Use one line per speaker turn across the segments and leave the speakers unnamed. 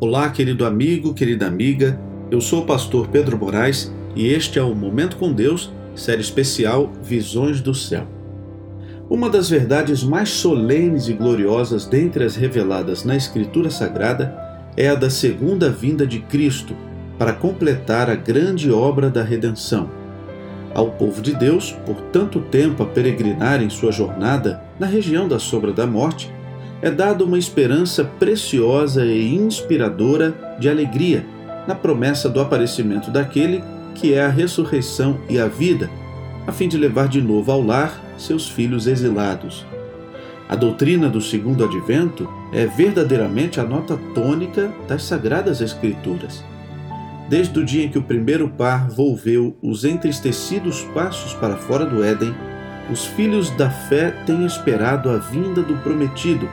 Olá, querido amigo, querida amiga. Eu sou o pastor Pedro Moraes e este é o Momento com Deus, série especial Visões do Céu. Uma das verdades mais solenes e gloriosas dentre as reveladas na Escritura Sagrada é a da segunda vinda de Cristo para completar a grande obra da redenção. Ao povo de Deus, por tanto tempo a peregrinar em sua jornada na região da sombra da morte, é dada uma esperança preciosa e inspiradora de alegria na promessa do aparecimento daquele que é a ressurreição e a vida, a fim de levar de novo ao lar seus filhos exilados. A doutrina do segundo advento é verdadeiramente a nota tônica das sagradas Escrituras. Desde o dia em que o primeiro par volveu os entristecidos passos para fora do Éden, os filhos da fé têm esperado a vinda do prometido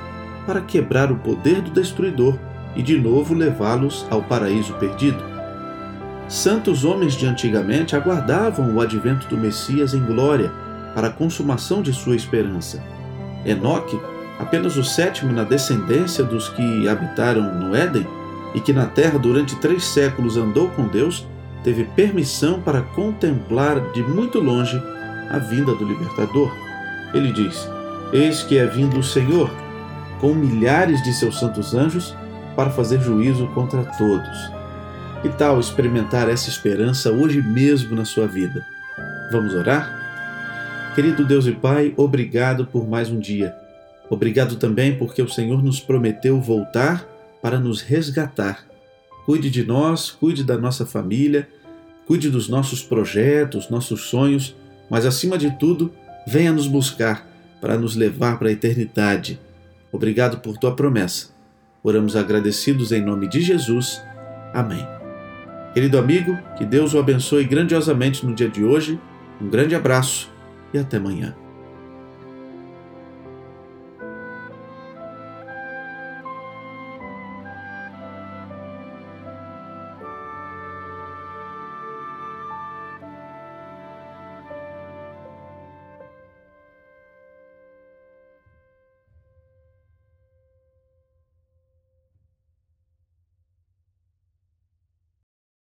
para quebrar o poder do destruidor e de novo levá-los ao paraíso perdido. Santos homens de antigamente aguardavam o advento do Messias em glória para a consumação de sua esperança. Enoque, apenas o sétimo na descendência dos que habitaram no Éden e que na terra durante três séculos andou com Deus, teve permissão para contemplar de muito longe a vinda do libertador. Ele diz: Eis que é vindo o Senhor com milhares de seus santos anjos para fazer juízo contra todos. Que tal experimentar essa esperança hoje mesmo na sua vida? Vamos orar? Querido Deus e Pai, obrigado por mais um dia. Obrigado também porque o Senhor nos prometeu voltar para nos resgatar. Cuide de nós, cuide da nossa família, cuide dos nossos projetos, nossos sonhos, mas acima de tudo, venha nos buscar para nos levar para a eternidade Obrigado por tua promessa. Oramos agradecidos em nome de Jesus. Amém. Querido amigo, que Deus o abençoe grandiosamente no dia de hoje. Um grande abraço e até amanhã.